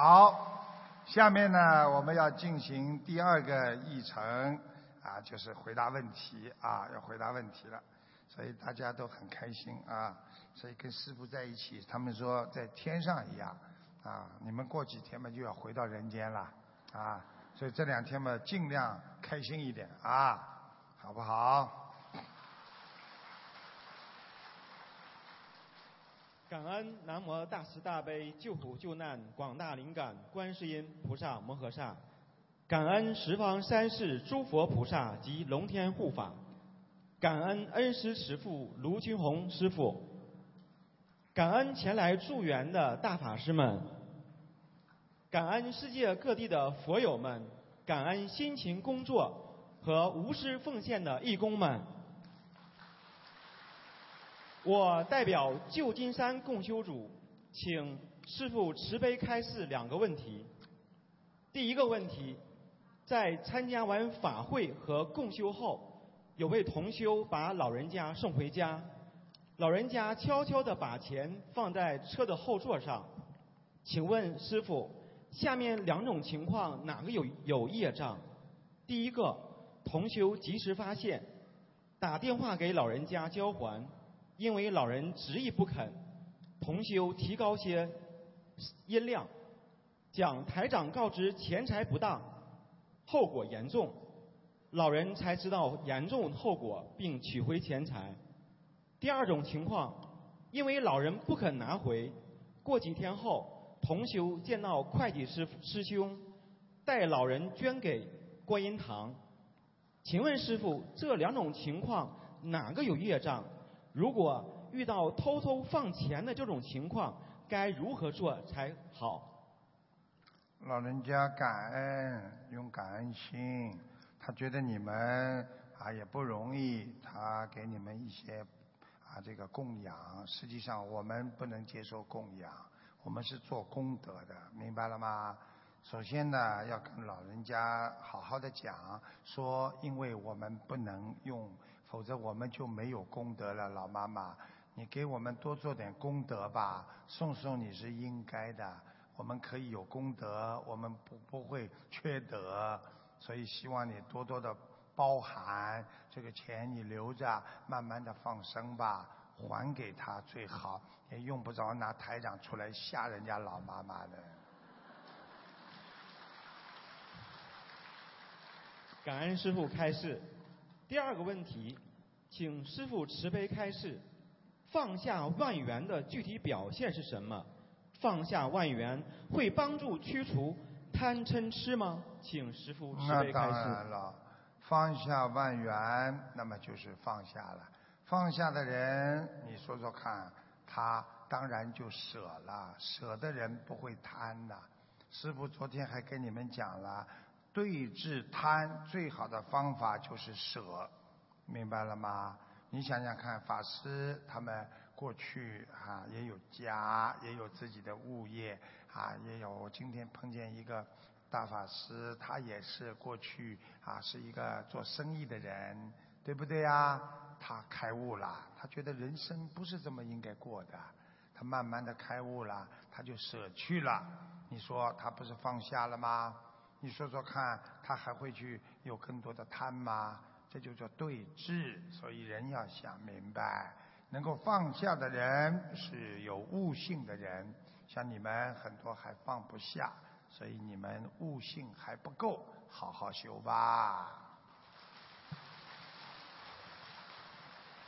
好，下面呢，我们要进行第二个议程啊，就是回答问题啊，要回答问题了，所以大家都很开心啊，所以跟师傅在一起，他们说在天上一样啊，你们过几天嘛就要回到人间了啊，所以这两天嘛尽量开心一点啊，好不好？感恩南无大慈大悲救苦救难广大灵感观世音菩萨摩诃萨，感恩十方三世诸佛菩萨及龙天护法，感恩恩师慈父卢军宏师傅，感恩前来助缘的大法师们，感恩世界各地的佛友们，感恩辛勤工作和无私奉献的义工们。我代表旧金山共修组，请师父慈悲开示两个问题。第一个问题，在参加完法会和共修后，有位同修把老人家送回家，老人家悄悄地把钱放在车的后座上。请问师傅，下面两种情况哪个有有业障？第一个，同修及时发现，打电话给老人家交还。因为老人执意不肯，同修提高些音量，讲台长告知钱财不当，后果严重，老人才知道严重后果，并取回钱财。第二种情况，因为老人不肯拿回，过几天后，同修见到会计师师兄，带老人捐给观音堂。请问师傅，这两种情况哪个有业障？如果遇到偷偷放钱的这种情况，该如何做才好？老人家感恩，用感恩心，他觉得你们啊也不容易，他给你们一些啊这个供养。实际上我们不能接受供养，我们是做功德的，明白了吗？首先呢，要跟老人家好好的讲，说因为我们不能用。否则我们就没有功德了，老妈妈，你给我们多做点功德吧，送送你是应该的。我们可以有功德，我们不不会缺德，所以希望你多多的包涵这个钱，你留着，慢慢的放生吧，还给他最好，也用不着拿台长出来吓人家老妈妈的。感恩师傅开示。第二个问题，请师傅慈悲开示，放下万缘的具体表现是什么？放下万缘会帮助驱除贪嗔痴吗？请师傅慈悲开示。那当然了，放下万缘，那么就是放下了。放下的人，你说说看，他当然就舍了。舍的人不会贪的。师傅昨天还跟你们讲了。对治贪最好的方法就是舍，明白了吗？你想想看，法师他们过去啊也有家，也有自己的物业啊，也有。我今天碰见一个大法师，他也是过去啊是一个做生意的人，对不对呀？他开悟了，他觉得人生不是这么应该过的，他慢慢的开悟了，他就舍去了。你说他不是放下了吗？你说说看，他还会去有更多的贪吗？这就叫对峙。所以人要想明白，能够放下的人是有悟性的人。像你们很多还放不下，所以你们悟性还不够，好好修吧。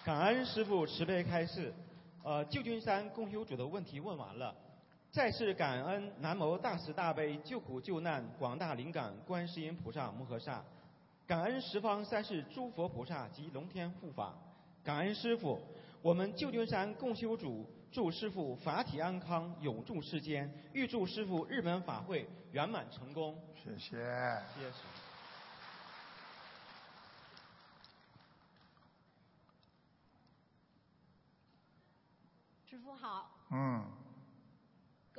感恩师父慈悲开示。呃，旧金山共修组的问题问完了。再次感恩南无大慈大悲救苦救难广大灵感观世音菩萨摩诃萨，感恩十方三世诸佛菩萨及龙天护法，感恩师父，我们旧金山共修组祝师父法体安康永驻世间，预祝师父日本法会圆满成功。谢谢。谢谢。师傅好。嗯。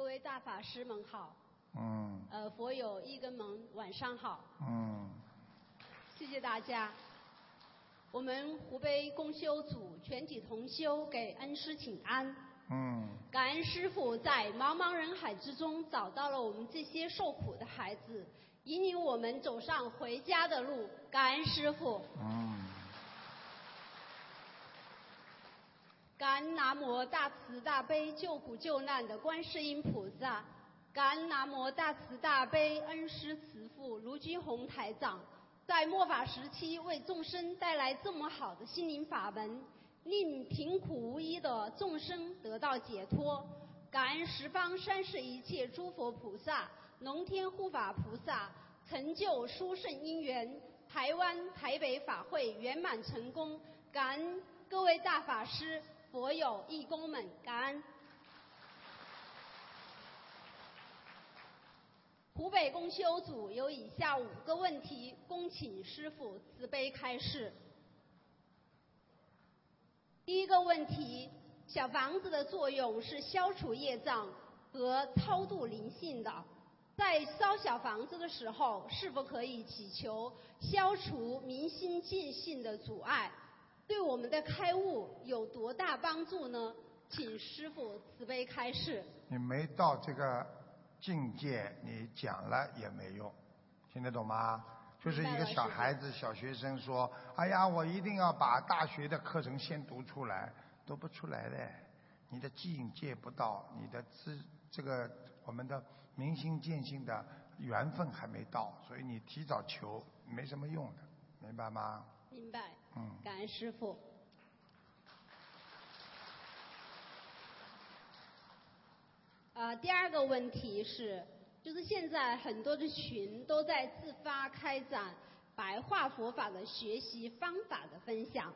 各位大法师们好，嗯，呃，佛友一根们晚上好，嗯，谢谢大家。我们湖北共修组全体同修给恩师请安，嗯，感恩师傅在茫茫人海之中找到了我们这些受苦的孩子，引领我们走上回家的路。感恩师傅，嗯，感恩南无大慈大悲救苦救难的观世音菩萨，感恩南无大慈大悲恩师慈父卢军宏台长，在末法时期为众生带来这么好的心灵法门，令贫苦无依的众生得到解脱。感恩十方三世一切诸佛菩萨、龙天护法菩萨，成就殊胜因缘，台湾台北法会圆满成功。感恩各位大法师、佛友、义工们，感恩。湖北公修组有以下五个问题，恭请师傅慈悲开示。第一个问题，小房子的作用是消除业障和超度灵性的。在烧小房子的时候，是否可以祈求消除明心见性的阻碍？对我们的开悟有多大帮助呢？请师傅慈悲开示。你没到这个境界，你讲了也没用，听得懂吗？就是一个小孩子、小学生说：“哎呀，我一定要把大学的课程先读出来，读不出来的。你的境界不到，你的知这个我们的明心见性的缘分还没到，所以你提早求没什么用的，明白吗？明白。嗯。感恩师傅。呃，第二个问题是，就是现在很多的群都在自发开展白话佛法的学习方法的分享，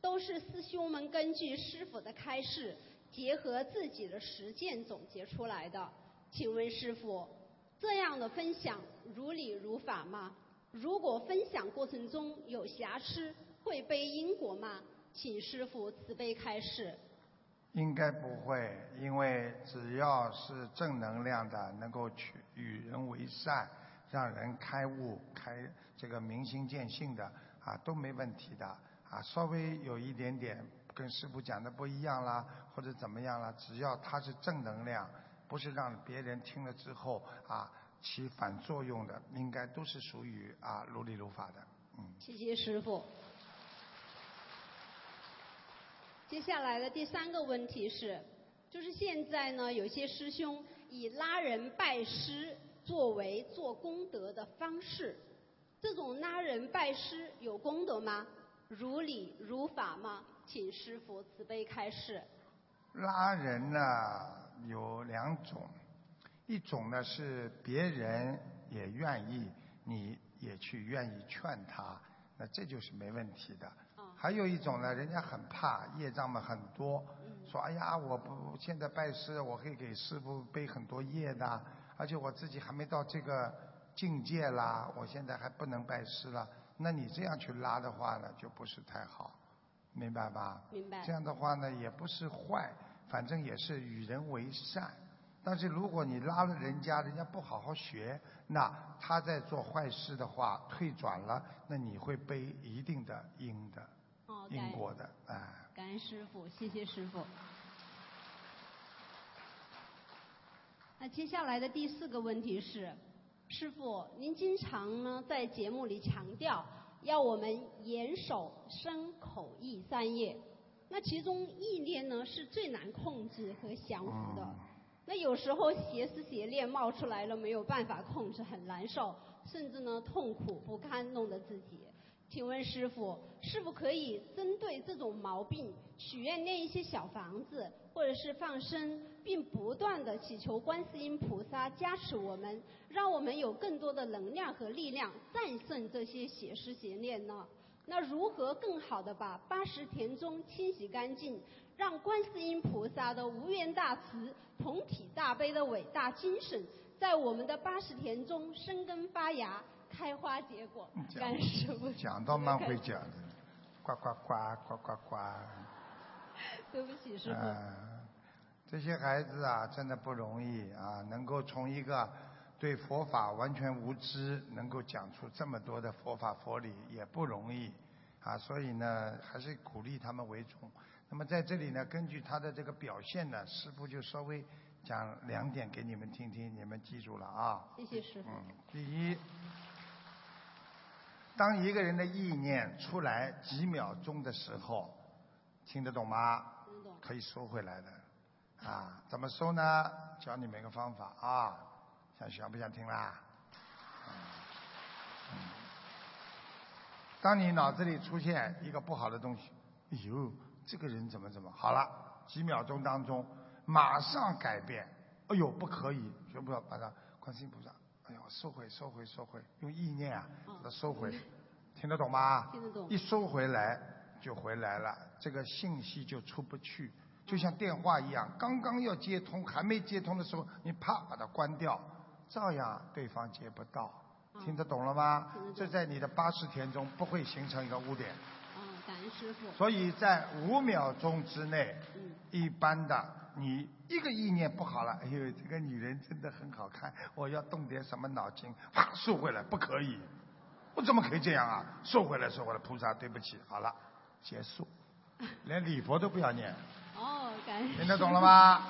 都是师兄们根据师傅的开示，结合自己的实践总结出来的。请问师傅，这样的分享如理如法吗？如果分享过程中有瑕疵，会背因果吗？请师傅慈悲开示。应该不会，因为只要是正能量的，能够去与人为善，让人开悟、开这个明心见性的啊，都没问题的啊。稍微有一点点跟师傅讲的不一样啦，或者怎么样啦，只要他是正能量，不是让别人听了之后啊起反作用的，应该都是属于啊如理如法的。嗯。谢谢师傅。接下来的第三个问题是，就是现在呢，有些师兄以拉人拜师作为做功德的方式，这种拉人拜师有功德吗？如理如法吗？请师傅慈悲开示。拉人呢有两种，一种呢是别人也愿意，你也去愿意劝他，那这就是没问题的。还有一种呢，人家很怕业障嘛很多，说哎呀，我不现在拜师，我会给师傅背很多业的，而且我自己还没到这个境界啦，我现在还不能拜师了。那你这样去拉的话呢，就不是太好，明白吧？明白。这样的话呢，也不是坏，反正也是与人为善。但是如果你拉了人家，人家不好好学，那他在做坏事的话，退转了，那你会背一定的因的。因果的，哎。感恩师傅，谢谢师傅。那接下来的第四个问题是，师傅，您经常呢在节目里强调要我们严守身口意三业，那其中意念呢是最难控制和降服的。那有时候邪思邪念冒出来了，没有办法控制，很难受，甚至呢痛苦不堪，弄得自己。请问师傅，是否可以针对这种毛病，许愿念一些小房子，或者是放生，并不断的祈求观世音菩萨加持我们，让我们有更多的能量和力量战胜这些邪思邪念呢？那如何更好的把八十田中清洗干净，让观世音菩萨的无缘大慈、同体大悲的伟大精神，在我们的八十田中生根发芽？开花结果，干什么？讲到蛮会讲的，呱呱呱呱呱呱。对不起，师傅。这些孩子啊，真的不容易啊，能够从一个对佛法完全无知，能够讲出这么多的佛法佛理，也不容易啊。所以呢，还是鼓励他们为重。那么在这里呢，根据他的这个表现呢，师傅就稍微讲两点给你们听听，你们记住了啊。谢谢师傅。嗯，第一，当一个人的意念出来几秒钟的时候，听得懂吗？听得懂。可以收回来的。啊，怎么收呢？教你们一个方法啊，想想不想听啦？嗯当你脑子里出现一个不好的东西，哎呦，这个人怎么怎么好了？几秒钟当中，马上改变。哎呦，不可以，全部要把它，观世音菩萨，哎呦，收回，收回，收回，用意念啊，把它收回，听得懂吗？听得懂一收回来就回来了，这个信息就出不去，就像电话一样，刚刚要接通，还没接通的时候，你啪把它关掉，照样对方接不到。听得懂了吗这在你的八十天中不会形成一个污点，师傅。所以在五秒钟之内，嗯一般的你一个意念不好了，哎呦，这个女人真的很好看，我要动点什么脑筋，啪收回来，不可以，我怎么可以这样啊？收回来，收回来，菩萨对不起，好了，结束，连礼佛都不要念，哦，感谢。听得懂了？吗？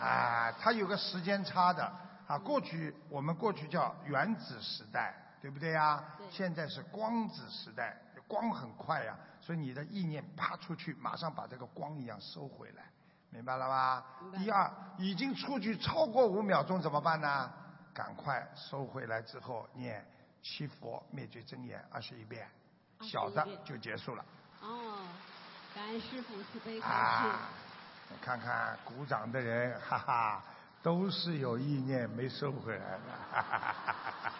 啊，它有个时间差的啊。过去我们过去叫原子时代，对不对呀？对现在是光子时代，光很快呀，所以你的意念啪出去，马上把这个光一样收回来，明白了吗明？白第二，已经出去超过五秒钟怎么办呢？赶快收回来之后念七佛灭罪真言二十一遍，小的就结束了。哦，感恩师傅慈悲开示。啊，看看鼓掌的人，哈哈，都是有意念没收回来的，哈哈哈哈哈。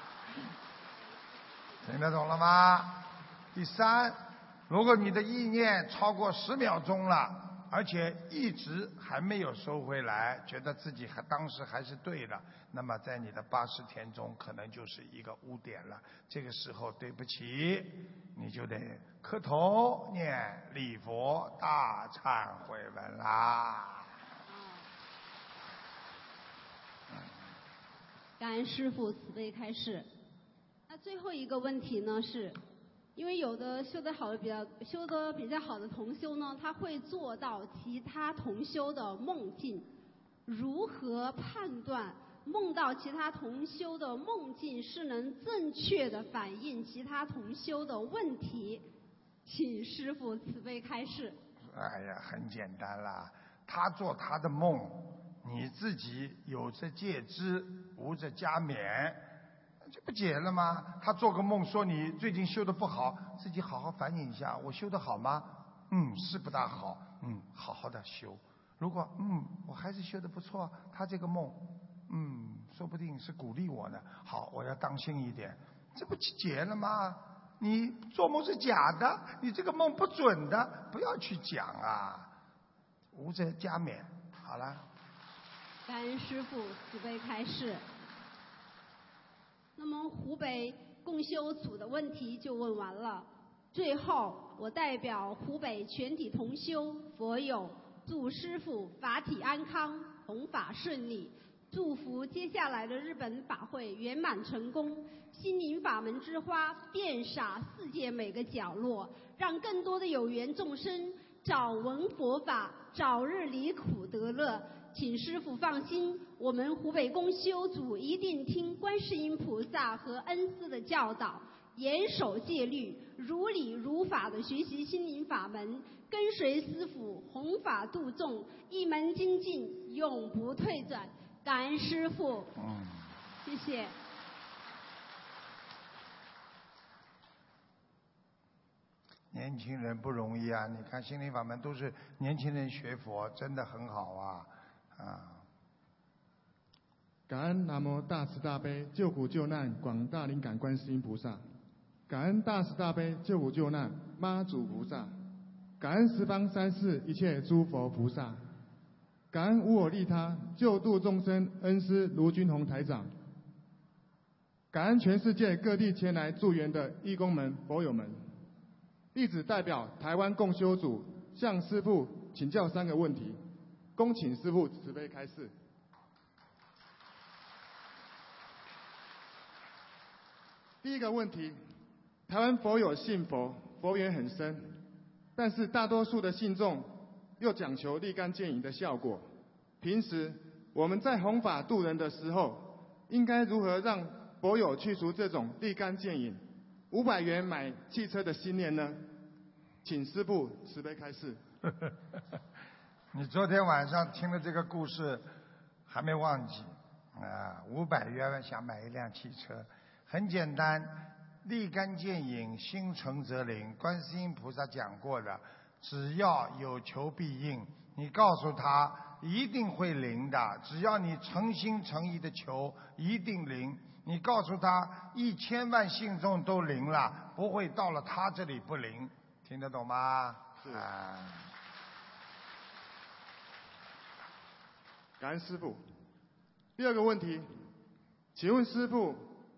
听得懂了吗？第三，如果你的意念超过十秒钟了，而且一直还没有收回来，觉得自己还当时还是对的，那么在你的八十天中可能就是一个污点了。这个时候，对不起，你就得磕头念礼佛大忏悔文啦。感恩师傅慈悲开示。那最后一个问题呢是，因为有的修得好的比较修得比较好的同修呢，他会做到其他同修的梦境，如何判断梦到其他同修的梦境是能正确的反映其他同修的问题？请师傅慈悲开示。哎呀，很简单啦，他做他的梦，你自己有着戒知，无着加勉，这不解了吗？他做个梦说你最近修的不好，自己好好反省一下，我修的好吗？嗯，是不大好，嗯，好好的修。如果嗯我还是修的不错，他这个梦，嗯，说不定是鼓励我呢。好，我要当心一点，这不解了吗？你做梦是假的，你这个梦不准的，不要去讲啊，无责加冕。好了，感恩师傅慈悲开示。那么湖北共修组的问题就问完了。最后，我代表湖北全体同修佛友，祝师傅法体安康，弘法顺利，祝福接下来的日本法会圆满成功，心灵法门之花遍洒世界每个角落，让更多的有缘众生早闻佛法，早日离苦得乐。请师傅放心，我们湖北公修组一定听观世音菩萨和恩师的教导，严守戒律，如理如法的学习心灵法门，跟随师傅弘法度众，一门精进，永不退转。感恩师傅，嗯，谢谢。年轻人不容易啊！你看心灵法门都是年轻人学佛，真的很好啊啊！感恩南无大慈大悲救苦救难广大灵感观世音菩萨，感恩大慈大悲救苦救难妈祖菩萨，感恩十方三世一切诸佛菩萨，感恩无我利他救度众生恩师卢军宏台长，感恩全世界各地前来助缘的义工们、佛友们。弟子代表台湾共修组向师父请教三个问题，恭请师父慈悲开示。第一个问题，台湾佛友信佛，佛缘很深，但是大多数的信众又讲求立竿见影的效果。平时我们在弘法度人的时候，应该如何让佛友去除这种立竿见影、五百元买汽车的信念呢？请师父慈悲开示。你昨天晚上听的这个故事还没忘记啊？五百元想买一辆汽车，很简单，立竿见影，心诚则灵。观世音菩萨讲过的，只要有求必应，你告诉他一定会灵的。只要你诚心诚意的求，一定灵。你告诉他一千万信众都灵了，不会到了他这里不灵，听得懂吗？是啊。感恩师父。第二个问题，请问师父，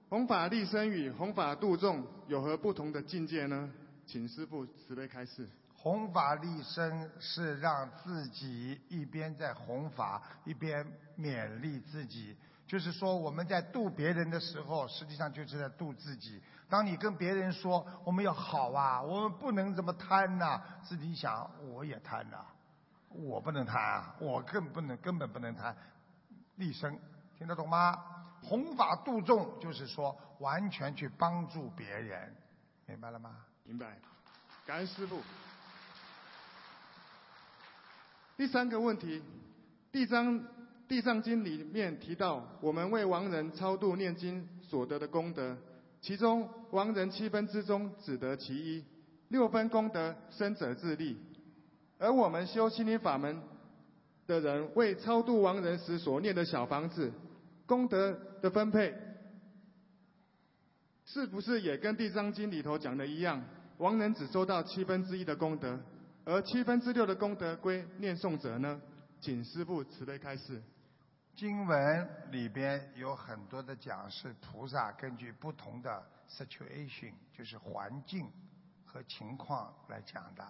弘法立身与弘法度众有何不同的境界呢？请师父慈悲开示。弘法立身是让自己一边在弘法，一边勉励自己。就是说，我们在度别人的时候，实际上就是在度自己。当你跟别人说我们要好啊，我们不能这么贪呐、自己想我也贪呐、我不能贪啊，我更不能，根本不能贪。立身，听得懂吗？弘法度众就是说完全去帮助别人，明白了吗？明白。感恩师父。第三个问题，《地藏地藏经》里面提到，我们为亡人超度念经所得的功德，其中亡人七分之中只得其一，六分功德生者自立。而我们修心灵法门的人为超度亡人时所念的小房子，功德的分配，是不是也跟《地藏经》里头讲的一样？亡人只收到七分之一的功德，而七分之六的功德归念诵者呢？请师父慈悲开示。经文里边有很多的讲是菩萨根据不同的 situation，就是环境和情况来讲的，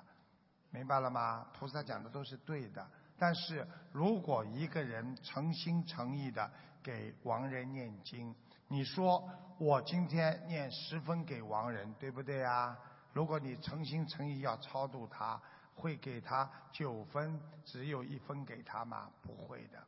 明白了吗？菩萨讲的都是对的，但是如果一个人诚心诚意的给亡人念经，你说我今天念十分给亡人，对不对啊？如果你诚心诚意要超度他，会给他九分，只有一分给他吗？不会的。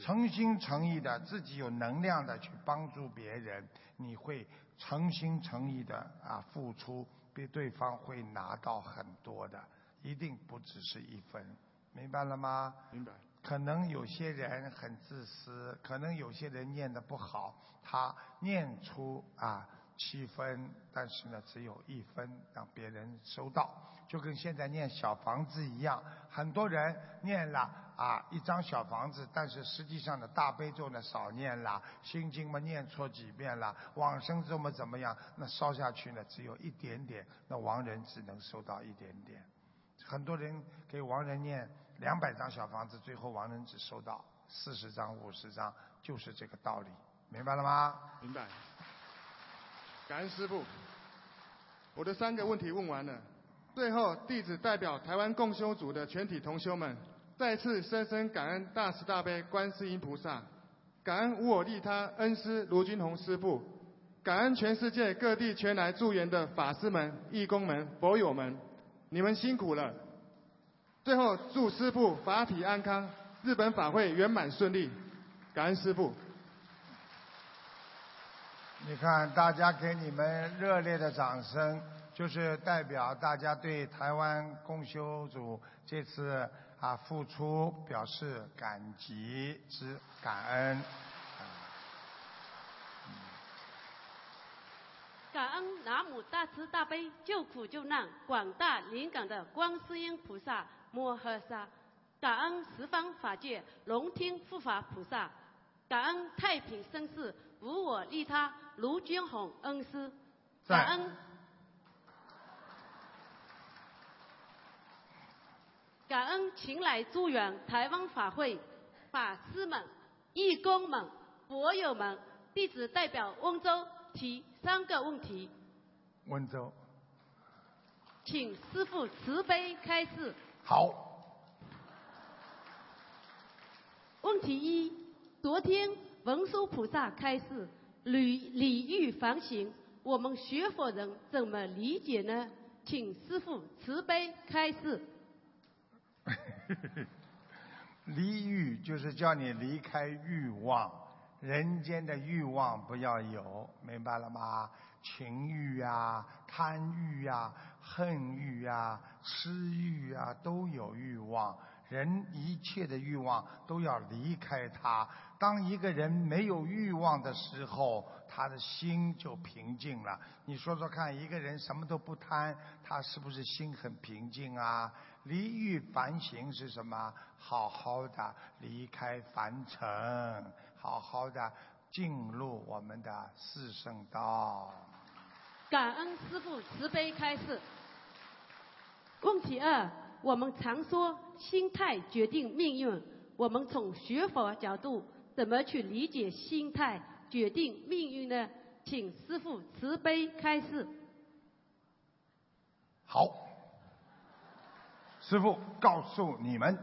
诚心诚意的，自己有能量的去帮助别人，你会诚心诚意的啊付出，比对方会拿到很多的，一定不只是一分，明白了吗？明白。可能有些人很自私，可能有些人念的不好，他念出啊七分，但是呢只有一分让别人收到，就跟现在念小房子一样，很多人念了啊一张小房子，但是实际上的大悲咒呢少念了，心经嘛念错几遍了，往生咒嘛怎么样？那烧下去呢只有一点点，那亡人只能收到一点点。很多人给亡人念两百张小房子，最后亡人只收到四十张、五十张，就是这个道理，明白了吗？明白。感恩师父。我的三个问题问完了，最后弟子代表台湾共修组的全体同修们，再次深深感恩大慈大悲观世音菩萨，感恩无我利他恩师卢军宏师父，感恩全世界各地前来助缘的法师们、义工们、佛友们，你们辛苦了。最后祝师父法体安康，日本法会圆满顺利，感恩师父。你看，大家给你们热烈的掌声，就是代表大家对台湾共修组这次啊付出表示感激之感恩。感恩南无大慈大悲救苦救难广大灵感的观世音菩萨摩诃萨，感恩十方法界龙天护法菩萨，感恩太平盛世无我利他卢军宏恩师，感恩感恩前来助缘台湾法会法师们、义工们、博友们，弟子代表温州提三个问题，温州，请师傅慈悲开示。好，问题一：昨天文殊菩萨开示礼礼遇凡行，我们学佛人怎么理解呢？请师傅慈悲开示。离欲就是叫你离开欲望，人间的欲望不要有，明白了吗？情欲呀、贪欲呀、恨欲呀、痴欲呀，都有欲望。人一切的欲望都要离开它。当一个人没有欲望的时候，他的心就平静了。你说说看，一个人什么都不贪，他是不是心很平静啊？离欲凡行是什么？好好的离开凡尘，好好的进入我们的四圣道。感恩师傅慈悲开示。问题二：我们常说心态决定命运，我们从学佛角度怎么去理解心态决定命运呢？请师傅慈悲开示。好，师傅告诉你们，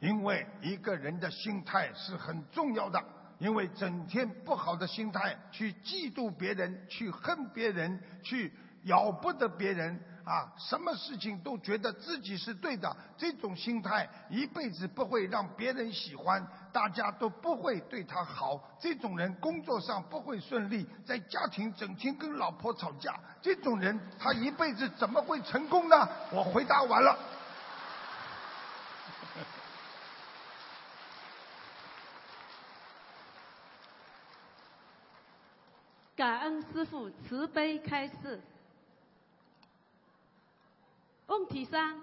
因为一个人的心态是很重要的，因为整天不好的心态，去嫉妒别人，去恨别人，去咬不得别人啊，什么事情都觉得自己是对的，这种心态一辈子不会让别人喜欢，大家都不会对他好。这种人工作上不会顺利，在家庭整天跟老婆吵架，这种人他一辈子怎么会成功呢？我回答完了。感恩师傅慈悲开示。问题三：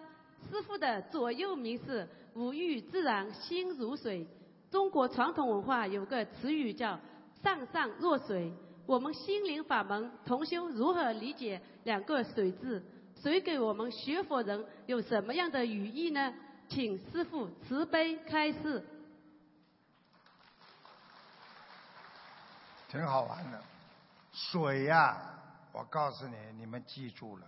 师傅的左右铭是“无欲自然心如水”。中国传统文化有个词语叫“上善若水”。我们心灵法门同修如何理解两个“水”字？谁给我们学佛人有什么样的语义呢？请师傅慈悲开示。挺好玩的。水呀、我告诉你，你们记住了，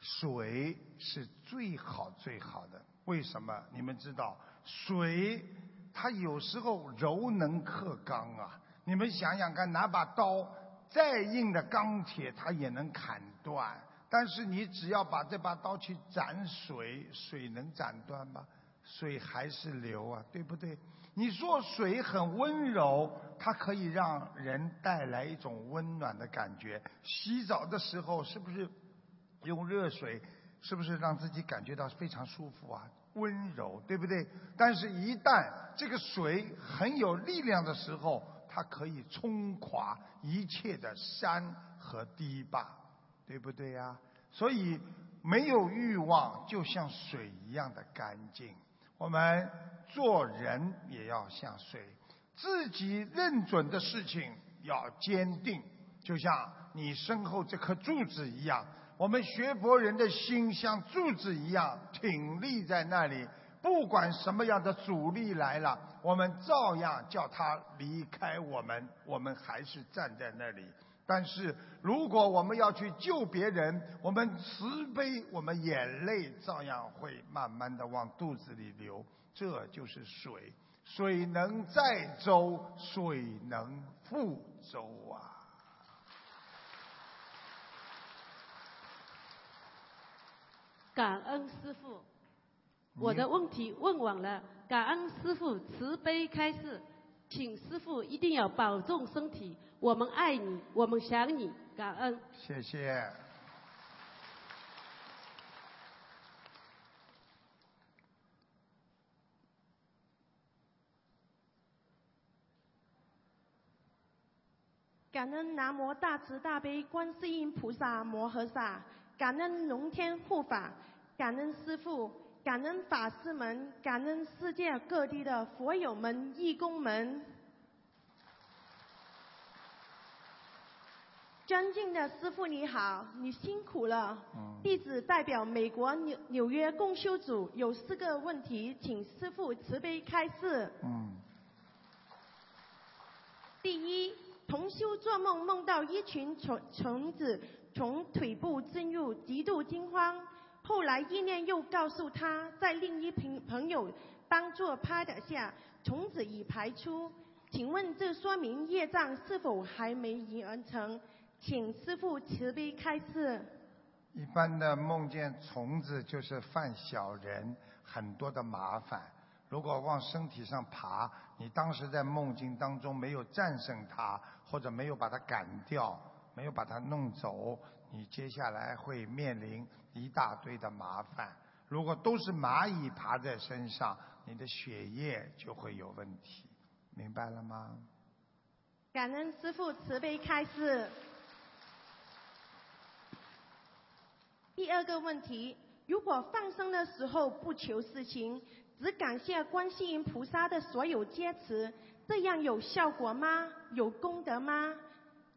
水是最好最好的。为什么？你们知道，水它有时候柔能克刚啊。你们想想看，拿把刀，再硬的钢铁它也能砍断，但是你只要把这把刀去斩水，水能斩断吗？水还是流啊，对不对？你说水很温柔，它可以让人带来一种温暖的感觉。洗澡的时候是不是用热水？是不是让自己感觉到非常舒服啊？温柔，对不对？但是，一旦这个水很有力量的时候，它可以冲垮一切的山和堤坝，对不对呀？所以，没有欲望就像水一样的干净。我们做人也要像水，自己认准的事情要坚定，就像你身后这棵柱子一样。我们学佛人的心像柱子一样挺立在那里，不管什么样的阻力来了，我们照样叫他离开我们，我们还是站在那里。但是，如果我们要去救别人，我们慈悲，我们眼泪照样会慢慢的往肚子里流。这就是水，水能载舟，水能覆舟啊！感恩师傅，我的问题问完了。感恩师傅慈悲开示，请师傅一定要保重身体。我们爱你，我们想你，感恩。谢谢。感恩南无大慈大悲观世音菩萨摩诃萨，感恩龙天护法，感恩师父，感恩法师们，感恩世界各地的佛友们、义工们。尊敬的师傅你好，你辛苦了。弟子代表美国纽纽约共修组有四个问题，请师傅慈悲开示。嗯，第一，同修做梦梦到一群虫虫子从腿部进入，极度惊慌。后来意念又告诉他，在另一朋朋友帮助拍打下，虫子已排出。请问这说明业障是否还没完成？请师父慈悲开示。一般的梦见虫子就是犯小人，很多的麻烦。如果往身体上爬，你当时在梦境当中没有战胜它，或者没有把它赶掉，没有把它弄走，你接下来会面临一大堆的麻烦。如果都是蚂蚁爬在身上，你的血液就会有问题，明白了吗？感恩师父慈悲开示。第二个问题，如果放生的时候不求事情，只感谢观世音菩萨的所有加持，这样有效果吗？有功德吗？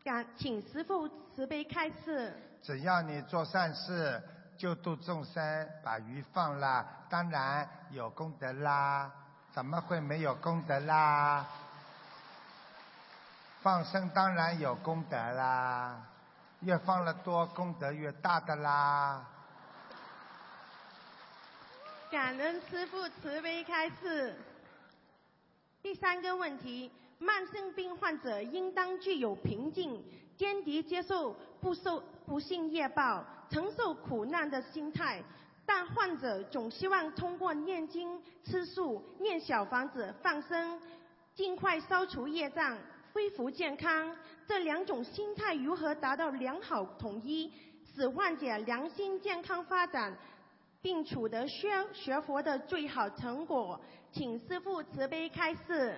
感请师父慈悲开示。只要你做善事，救度众生，把鱼放了，当然有功德啦。怎么会没有功德啦？放生当然有功德啦，越放了多，功德越大的啦。感恩师父慈悲开示。第三个问题，慢性病患者应当具有平静、坚决接受不受不幸业报、承受苦难的心态，但患者总希望通过念经、吃素、念小房子、放生，尽快消除业障。恢复健康，这两种心态如何达到良好统一，使患者良心健康发展，并取得学学佛的最好成果？请师父慈悲开示。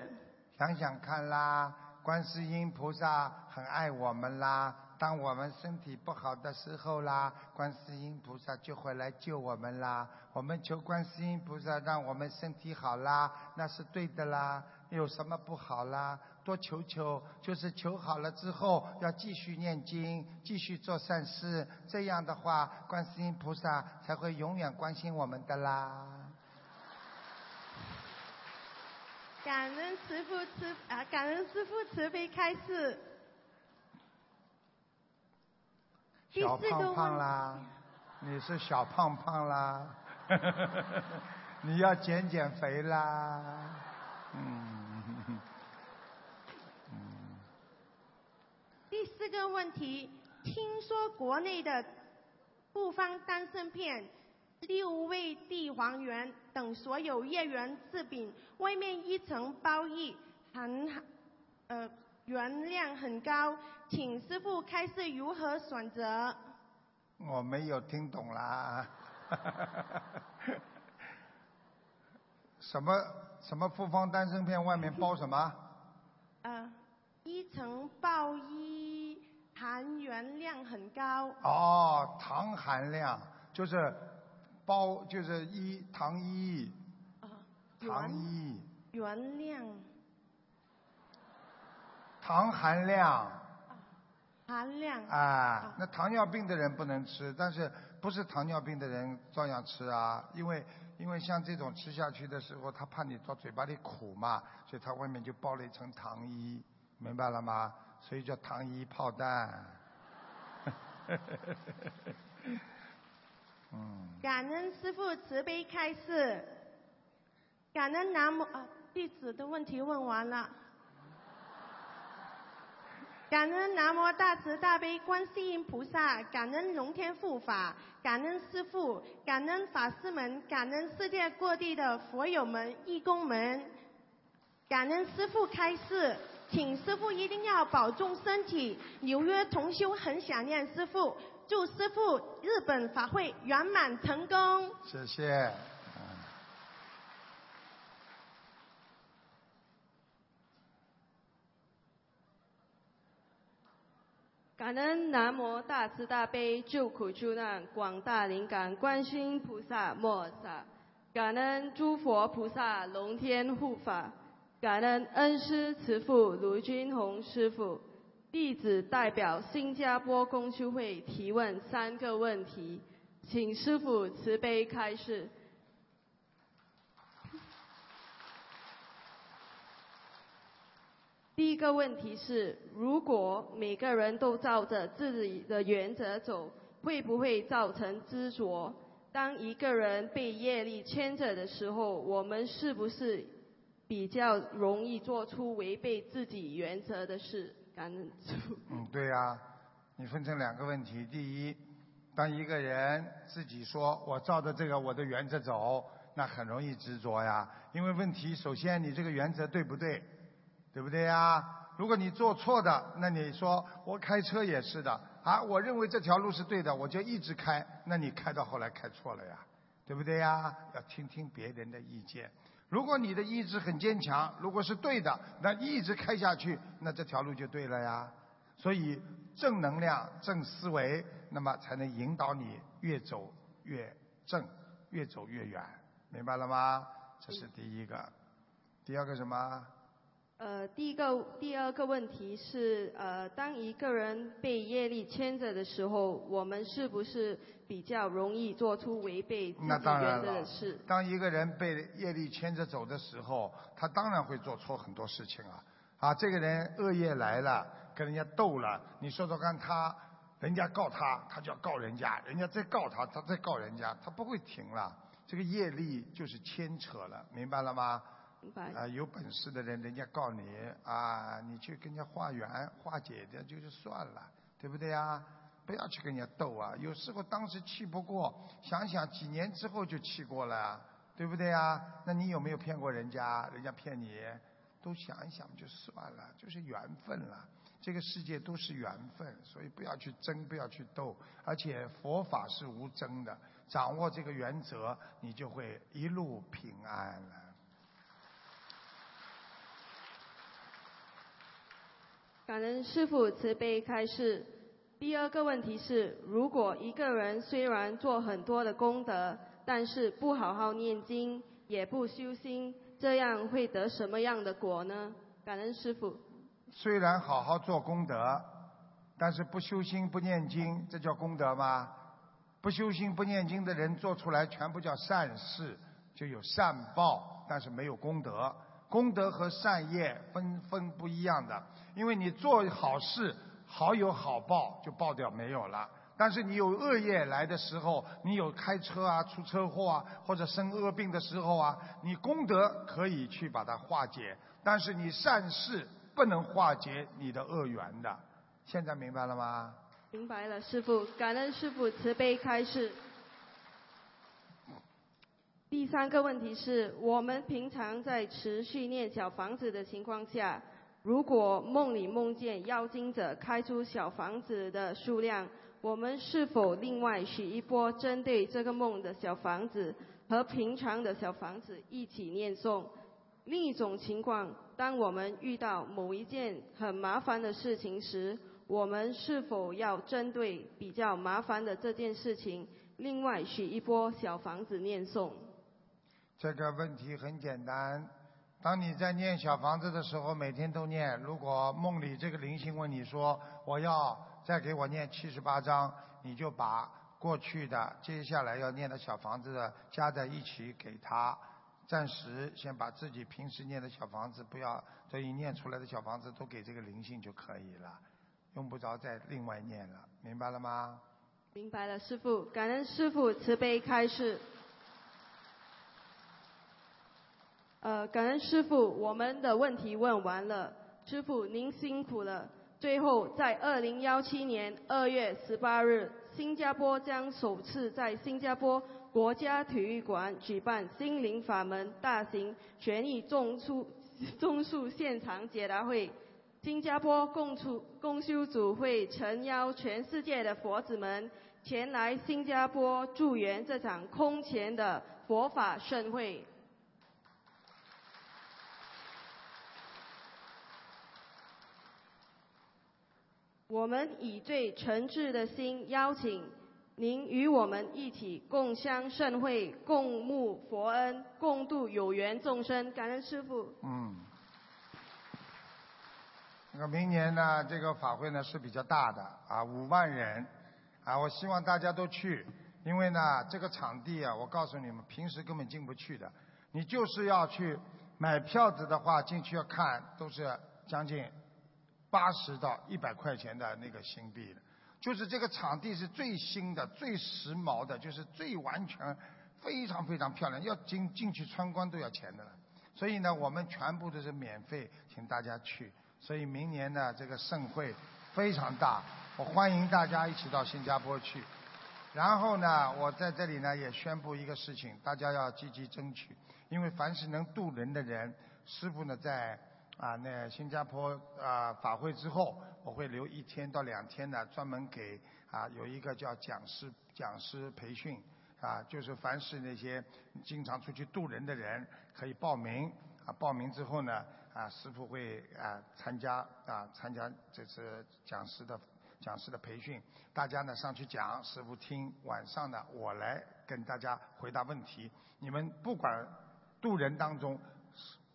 想想看啦，观世音菩萨很爱我们啦。当我们身体不好的时候啦，观世音菩萨就会来救我们啦。我们求观世音菩萨让我们身体好啦，那是对的啦。有什么不好啦？多求求，就是求好了之后，要继续念经，继续做善事。这样的话，观世音菩萨才会永远关心我们的啦。感恩师父慈啊，感恩师父慈悲开示。小胖胖啦，你是小胖胖啦，你要减减肥啦，嗯。第四个问题，听说国内的复方丹参片、六味地黄丸等所有叶圆制品，外面一层包衣，含呃原量很高，请师傅开示如何选择？我没有听懂啦，什么什么复方丹参片外面包什么？呃，一层包衣。含原量很高。哦，糖含量就是包就是一糖一，糖一。原量。糖含量。含量。啊，那糖尿病的人不能吃，但是不是糖尿病的人照样吃啊？因为因为像这种吃下去的时候，他怕你到嘴巴里苦嘛，所以他外面就包了一层糖衣，明白了吗？所以叫糖衣炮弹。嗯。感恩师父慈悲开示。感恩南无啊，弟子的问题问完了。感恩南无大慈大悲观世音菩萨，感恩龙天护法，感恩师父，感恩法师们，感恩世界各地的佛友们、义工们，感恩师父开示。请师傅一定要保重身体。纽约同修很想念师傅，祝师傅日本法会圆满成功。谢谢。感恩南无大慈大悲救苦救难广大灵感观世音菩萨摩萨，感恩诸佛菩萨龙天护法。感恩恩师慈父卢军宏师傅，弟子代表新加坡公修会提问三个问题，请师傅慈悲开示。第一个问题是：如果每个人都照着自己的原则走，会不会造成执着？当一个人被业力牵着的时候，我们是不是？比较容易做出违背自己原则的事，感恩主。嗯，对呀，你分成两个问题。第一，当一个人自己说我照着这个我的原则走，那很容易执着呀。因为问题，首先你这个原则对不对？对不对呀？如果你做错的，那你说我开车也是的啊，我认为这条路是对的，我就一直开，那你开到后来开错了呀，对不对呀？要听听别人的意见。如果你的意志很坚强，如果是对的，那一直开下去，那这条路就对了呀。所以正能量、正思维，那么才能引导你越走越正，越走越远，明白了吗？这是第一个。第二个什么？呃，第一个、第二个问题是，呃，当一个人被业力牵着的时候，我们是不是比较容易做出违背自己原则的事？。当一个人被业力牵着走的时候，他当然会做错很多事情啊！啊，这个人恶业来了，跟人家斗了，你说说看他，人家告他，他就要告人家，人家再告他，他再告人家，他不会停了。这个业力就是牵扯了，明白了吗？明白。啊，有本事的人，人家告你啊，你去跟人家化缘化解掉就是算了，对不对呀？不要去跟人家斗啊！有时候当时气不过，想想几年之后就气过了，对不对呀？那你有没有骗过人家？人家骗你，都想一想就算了，就是缘分了。这个世界都是缘分，所以不要去争，不要去斗。而且佛法是无争的，掌握这个原则，你就会一路平安了。感恩师父慈悲开示。第二个问题是，如果一个人虽然做很多的功德，但是不好好念经，也不修心，这样会得什么样的果呢？感恩师父。虽然好好做功德，但是不修心不念经，这叫功德吗？不修心不念经的人做出来全部叫善事，就有善报，但是没有功德。功德和善业分分不一样的，因为你做好事好有好报，就报掉没有了。但是你有恶业来的时候，你有开车啊、出车祸啊，或者生恶病的时候啊，你功德可以去把它化解，但是你善事不能化解你的恶缘的。现在明白了吗？明白了，师父，感恩师父慈悲开示。第三个问题是我们平常在持续念小房子的情况下，如果梦里梦见妖精者开出小房子的数量，我们是否另外许一波针对这个梦的小房子和平常的小房子一起念诵？另一种情况，当我们遇到某一件很麻烦的事情时，我们是否要针对比较麻烦的这件事情，另外许一波小房子念诵？这个问题很简单。当你在念小房子的时候，每天都念。如果梦里这个灵性问你说：“我要再给我念七十八章”，你就把过去的、接下来要念的小房子加在一起给他。暂时先把自己平时念的小房子，不要这一念出来的小房子都给这个灵性就可以了，用不着再另外念了，明白了吗？明白了，师傅，感恩师傅慈悲开示。呃，感恩师傅，我们的问题问完了，师傅您辛苦了。最后，在二零幺七年二月十八日，新加坡将首次在新加坡国家体育馆举办心灵法门大型权益种树种树现场解答会。新加坡共处共修组会诚邀全世界的佛子们前来新加坡助缘这场空前的佛法盛会。我们以最诚挚的心邀请您与我们一起共襄盛会，共沐佛恩，共度有缘众生。感恩师父。嗯。那个明年呢，这个法会呢是比较大的啊，五万人啊，我希望大家都去，因为呢这个场地啊，我告诉你们，平时根本进不去的，你就是要去买票子的话，进去要看都是将近八十到一百块钱的那个新币的，就是这个场地是最新的、最时髦的，就是最完全、非常非常漂亮，要进进去参观都要钱的了。所以呢，我们全部都是免费，请大家去。所以明年呢，这个盛会非常大，我欢迎大家一起到新加坡去。然后呢，我在这里呢也宣布一个事情，大家要积极争取，因为凡是能渡人的人，师傅呢在啊那新加坡啊法会之后，我会留一天到两天呢，专门给啊有一个叫讲师讲师培训啊，就是凡是那些经常出去渡人的人可以报名啊，报名之后呢啊师傅会啊参加啊参加这次讲师的讲师的培训，大家呢上去讲，师傅听，晚上呢我来跟大家回答问题。你们不管渡人当中，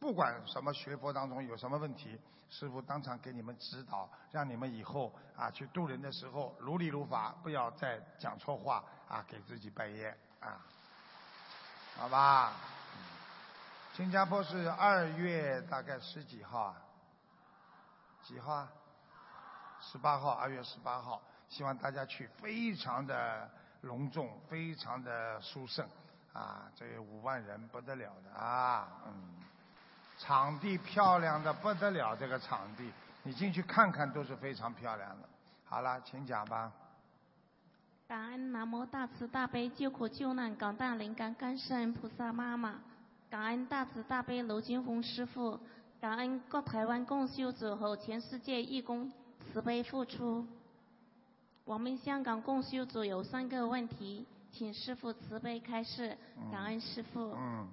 不管什么学佛当中有什么问题，师傅当场给你们指导，让你们以后啊去渡人的时候如理如法，不要再讲错话啊，给自己拜业啊，好吧？新加坡是二月大概十几号啊？几号啊？十八号，二月十八号，希望大家去，非常的隆重，非常的殊胜，啊，这五万人不得了的啊，嗯，场地漂亮的不得了，这个场地，你进去看看都是非常漂亮的。好了，请讲吧。感恩南无大慈大悲救苦救难广大灵感观世音菩萨妈妈，感恩大慈大悲卢金红师傅，感恩各台湾共修组和全世界义工慈悲付出。我们香港共修组有三个问题，请师傅慈悲开示，感恩师傅。嗯。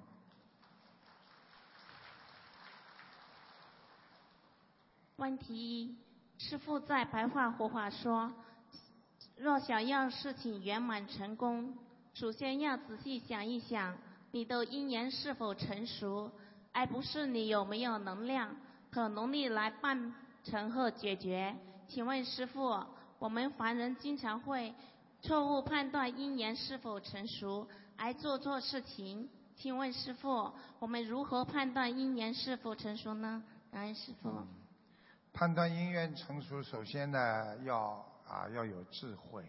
问题一，师傅在白话佛法说，若想要事情圆满成功，首先要仔细想一想你的因缘是否成熟，而不是你有没有能量和能力来办成和解决。请问师傅，我们凡人经常会错误判断因缘是否成熟，而做错事情。请问师傅，我们如何判断因缘是否成熟呢？感恩师傅。判断因缘成熟，首先呢要啊要有智慧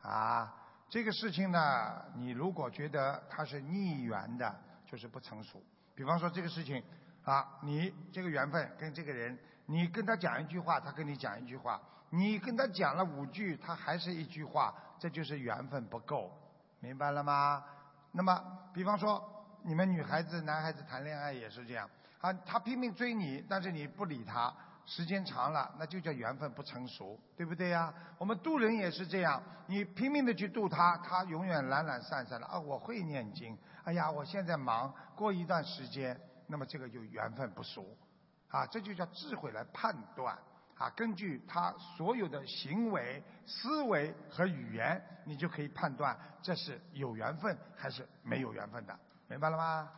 啊。这个事情呢，你如果觉得它是逆缘的，就是不成熟。比方说这个事情啊，你这个缘分跟这个人，你跟他讲一句话，他跟你讲一句话，你跟他讲了五句，他还是一句话，这就是缘分不够，明白了吗？那么，比方说你们女孩子、男孩子谈恋爱也是这样啊，他拼命追你，但是你不理他。时间长了，那就叫缘分不成熟，对不对呀？我们渡人也是这样，你拼命的去渡他，他永远懒懒散散的啊！我会念经，哎呀，我现在忙，过一段时间，那么这个就缘分不熟，啊，这就叫智慧来判断，啊，根据他所有的行为、思维和语言，你就可以判断这是有缘分还是没有缘分的，明白了吗？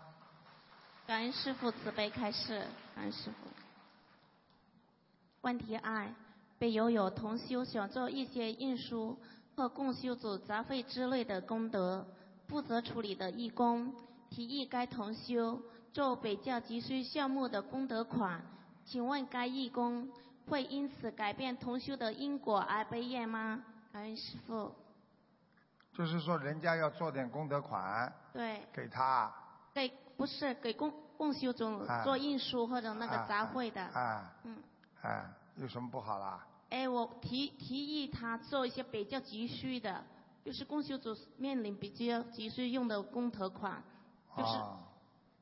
感恩师父慈悲开示，感恩师父。问题二：北友有同修想做一些运输或共修组杂费之类的功德，负责处理的义工提议该同修做北教急需项目的功德款，请问该义工会因此改变同修的因果而背业吗？感恩师父。就是说，人家要做点功德款，对，给他，给不是给共共修组做运输或者那个杂费的，啊，嗯。哎，有什么不好啦？哎，我提提议他做一些比较急需的，就是公修组面临比较急需用的公德款，就是。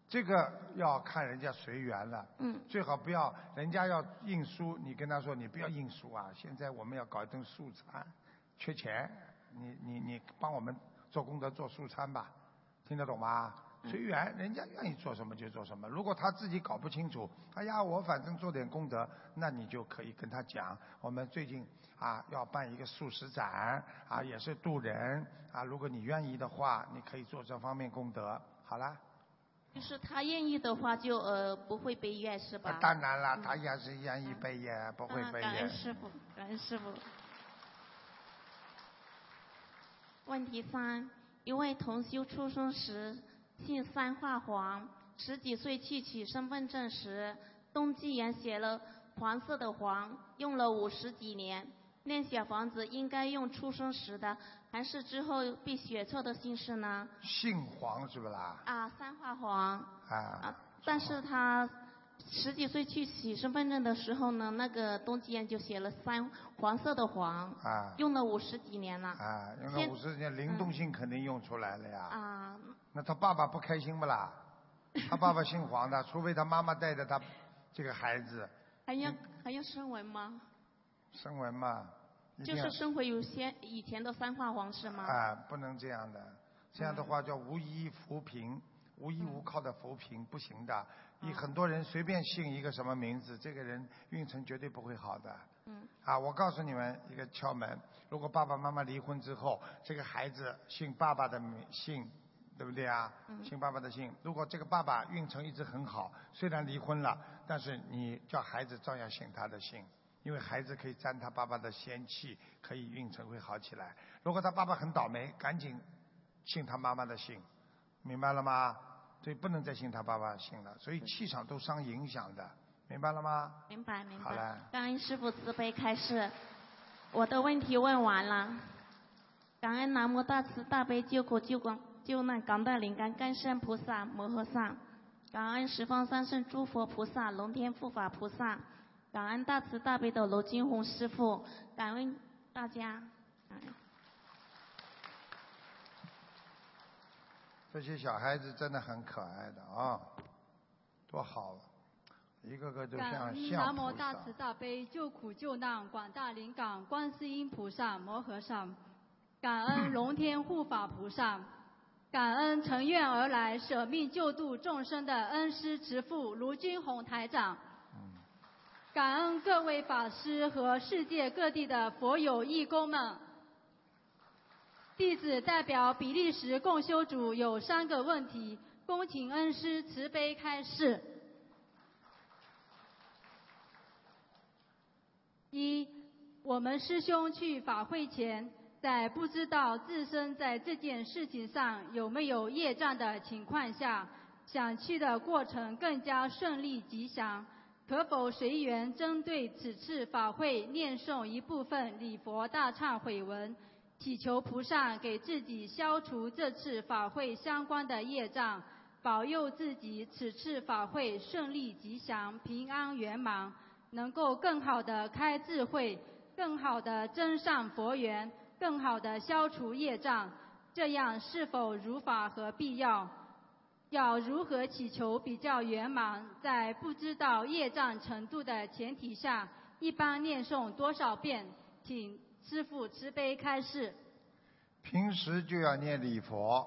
这个要看人家随缘了。嗯。最好不要，人家要印书，你跟他说你不要印书啊，现在我们要搞一顿素餐，缺钱，你你你帮我们做功德做素餐吧，听得懂吗？随缘，人家愿意做什么就做什么。如果他自己搞不清楚，哎呀，我反正做点功德，那你就可以跟他讲，我们最近啊要办一个素食展，啊也是渡人，啊如果你愿意的话，你可以做这方面功德。好啦。就是他愿意的话，就呃不会背怨是吧？当然了，他也是愿意背业，不会背怨。感恩师傅，感恩师傅。问题三：一位同修出生时。姓三画黄，十几岁去取身份证时，登记员写了黄色的黄，用了五十几年。那小房子应该用出生时的，还是之后被写错的姓氏呢？姓黄是不啦？啊，三画黄。啊。但是他十几岁去取身份证的时候呢，那个登记员就写了三黄色的黄，啊用了五十几年了。啊，用了五十几年，灵动性肯定用出来了呀。啊，那他爸爸不开心不啦？他爸爸姓黄的，除非他妈妈带着他这个孩子 还要还要声纹吗？声纹嘛，就是生活有些以前的三化黄是吗？啊，不能这样的，这样的话叫无依扶贫，无依无靠的扶贫不行的。你很多人随便姓一个什么名字，这个人运程绝对不会好的。嗯。啊，我告诉你们一个窍门：如果爸爸妈妈离婚之后，这个孩子姓爸爸的名姓，对不对啊？嗯姓爸爸的姓。如果这个爸爸运程一直很好，虽然离婚了，但是你叫孩子照样信他的姓。因为孩子可以沾他爸爸的仙气，可以运程会好起来。如果他爸爸很倒霉，赶紧信他妈妈的姓，明白了吗？所以不能再信他爸爸的姓了，所以气场都伤影响的，明白了吗？明白明白好了。感恩师傅慈悲开示，我的问题问完了。感恩南无大慈大悲救苦救广救难广大灵感观世音菩萨摩诃萨，感恩十方三圣诸佛菩萨龙天护法菩萨，感恩大慈大悲的罗金红师傅，感恩大家。这些小孩子真的很可爱的啊，多好，一个个都感像恩像南无大慈大悲救苦救难广大灵感观世音菩萨摩诃萨，感恩龙天护法菩萨，感恩乘愿而来舍命救度众生的恩师慈父卢军宏台长，感恩各位法师和世界各地的佛友义工们。弟子代表比利时共修组有三个问题，恭请恩师慈悲开示。一，我们师兄去法会前，在不知道自身在这件事情上有没有业障的情况下，想去的过程更加顺利吉祥，可否随缘针对此次法会念诵一部分礼佛大忏悔文，祈求菩萨给自己消除这次法会相关的业障，保佑自己此次法会顺利吉祥、平安圆满。能够更好的开智慧，更好的增上佛缘，更好的消除业障，这样是否如法和必要？要如何祈求比较圆满？在不知道业障程度的前提下，一般念诵多少遍？请师父慈悲开示。平时就要念礼佛，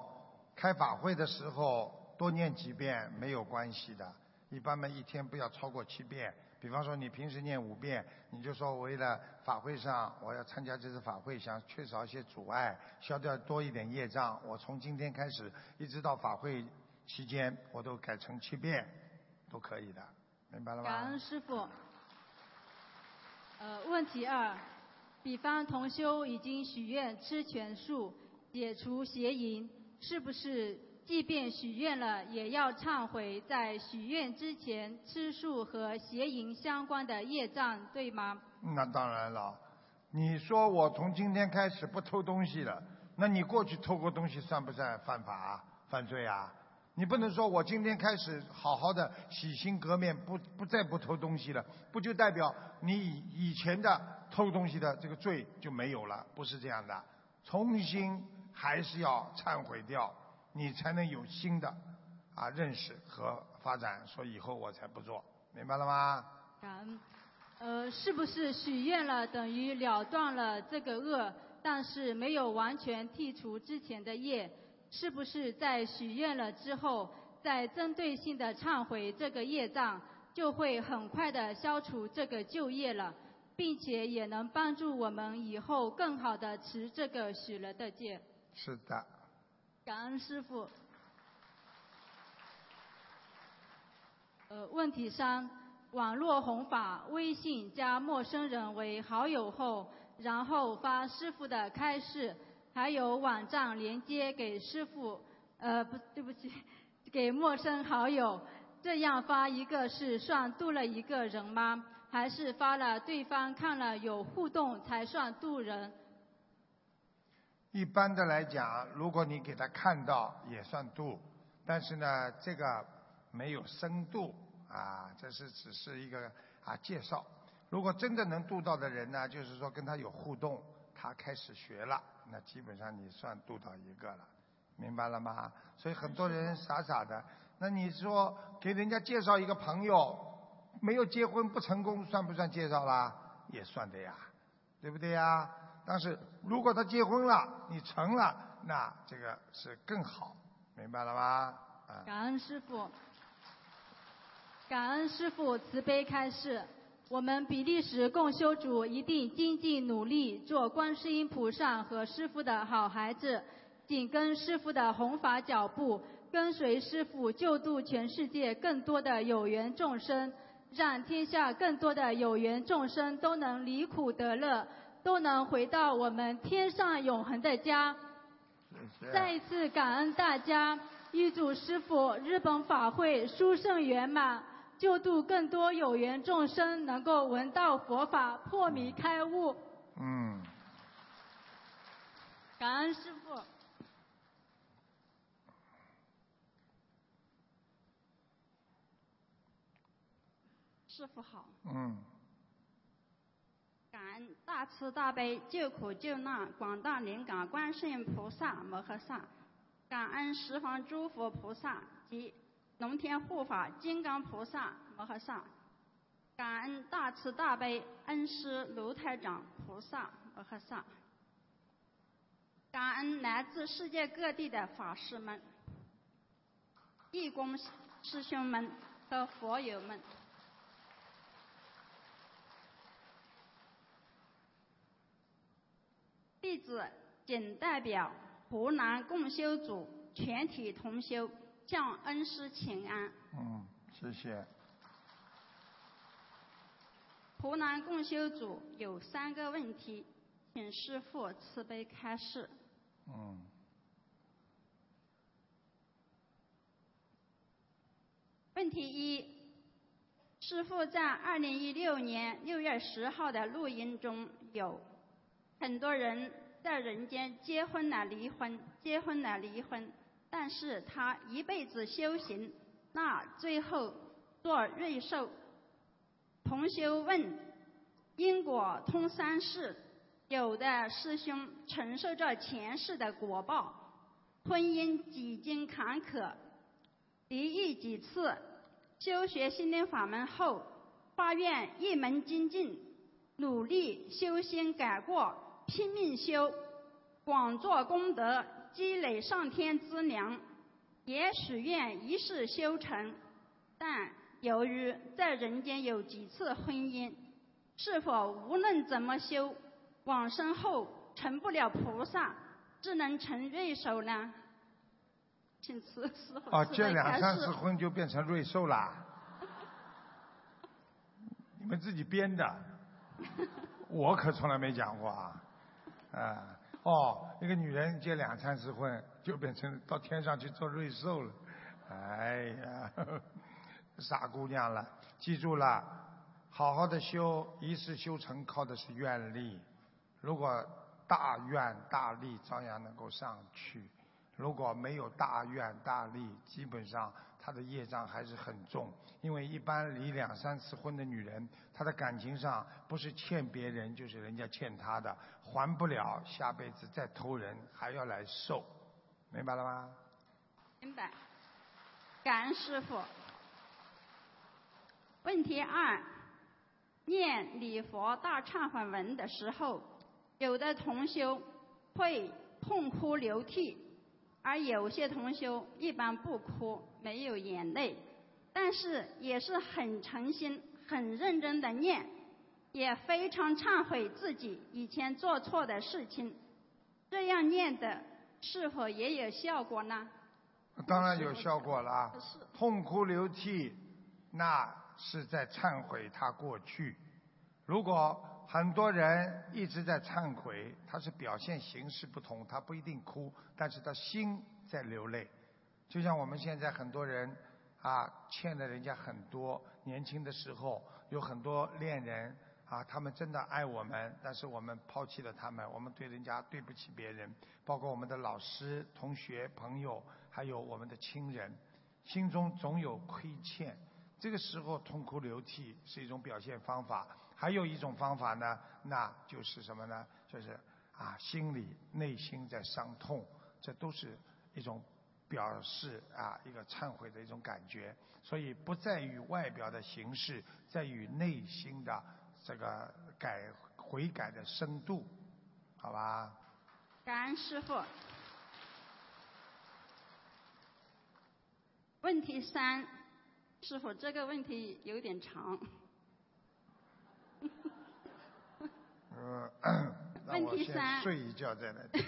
开法会的时候多念几遍没有关系的。一般嘛，一天不要超过七遍。比方说，你平时念五遍，你就说为了法会上我要参加这次法会，想缺少一些阻碍，消掉多一点业障，我从今天开始一直到法会期间，我都改成七遍，都可以的，明白了吗？感恩师傅。呃，问题二，比方同修已经许愿吃全素，解除邪淫，是不是即便许愿了，也要忏悔在许愿之前吃素和邪淫相关的业障，对吗？那当然了，你说我从今天开始不偷东西了，那你过去偷过东西算不算犯法、啊、犯罪啊？你不能说我今天开始好好的洗心革面，不不再不偷东西了，不就代表你以以前的偷东西的这个罪就没有了？不是这样的，重新还是要忏悔掉，你才能有新的啊认识和发展。说以后我才不做，明白了吗？感恩。呃，是不是许愿了等于了断了这个恶，但是没有完全剔除之前的业？是不是在许愿了之后，在针对性的忏悔这个业障，就会很快的消除这个旧业了，并且也能帮助我们以后更好的持这个许了的戒？是的。感恩师傅。呃，问题三：网络弘法，微信加陌生人为好友后，然后发师傅的开示，还有网站连接给师傅，呃，不，对不起，给陌生好友，这样发一个是算度了一个人吗？还是发了对方看了有互动才算度人？一般的来讲，如果你给他看到也算度，但是呢，这个没有深度啊，这是只是一个啊介绍。如果真的能度到的人呢，就是说跟他有互动，他开始学了，那基本上你算度到一个了，明白了吗？所以很多人傻傻的，那你说给人家介绍一个朋友，没有结婚不成功，算不算介绍啦？也算的呀，对不对呀？但是如果他结婚了，你成了，那这个是更好，明白了吗？啊。感恩师傅，感恩师傅慈悲开示。我们比利时共修组一定精进努力，做观世音菩萨和师傅的好孩子，紧跟师傅的弘法脚步，跟随师傅救度全世界更多的有缘众生，让天下更多的有缘众生都能离苦得乐，都能回到我们天上永恒的家。再一次感恩大家，预祝师傅日本法会殊胜圆满。救度更多有缘众生，能够闻到佛法，破迷开悟。嗯。感恩师父。师傅好。嗯。大慈大悲救苦救难广大灵感观世音菩萨摩诃萨，感恩十方诸佛菩萨及。龙天护法金刚菩萨摩诃萨，感恩大慈大悲恩师卢台长菩萨摩诃萨，感恩来自世界各地的法师们、义工师兄们和佛友们。弟子仅代表湖南共修组全体同修。向恩师请安。嗯，谢谢。湖南共修组有三个问题，请师父慈悲开示。嗯。问题一：师父在二零一六年六月十号的录音中有，很多人在人间结婚了离婚，结婚了离婚。但是他一辈子修行，那最后做瑞兽。同修问：因果通三世，有的师兄承受着前世的果报，婚姻几经坎坷，离异几次，修学心灵法门后，发愿一门精进，努力修心改过，拼命修，广做功德。积累上天资粮，也许愿一世修成，但由于在人间有几次婚姻，是否无论怎么修，往生后成不了菩萨，只能成瑞兽呢？请慈师傅啊，结两三次婚就变成瑞兽啦？你们自己编的，我可从来没讲过啊，啊。哦，一个女人结两三次婚，就变成到天上去做瑞兽了。哎呀，傻姑娘了，记住了，好好的修，一世修成靠的是愿力。如果大愿大力，照样能够上去；如果没有大愿大力，基本上她的业障还是很重。因为一般离两三次婚的女人，她的感情上不是欠别人，就是人家欠她的。还不了，下辈子再投人还要来受，明白了吗？明白。感恩师傅。问题二：念礼佛大忏悔文的时候，有的同修会痛哭流涕，而有些同修一般不哭，没有眼泪，但是也是很诚心、很认真的念。也非常忏悔自己以前做错的事情，这样念的是否也有效果呢？当然有效果啦，痛哭流涕，那是在忏悔他过去。如果很多人一直在忏悔，他是表现形式不同，他不一定哭，但是他心在流泪。就像我们现在很多人啊，欠了人家很多，年轻的时候有很多恋人。啊，他们真的爱我们，但是我们抛弃了他们，我们对人家对不起别人，包括我们的老师、同学、朋友，还有我们的亲人，心中总有亏欠。这个时候痛哭流涕是一种表现方法。还有一种方法呢，那就是什么呢？就是啊，心里内心在伤痛，这都是一种表示啊一个忏悔的一种感觉。所以不在于外表的形式，在于内心的这个改悔改的深度，好吧？感恩师傅。问题三，师傅，这个问题有点长。呃，问题三，睡一觉再来。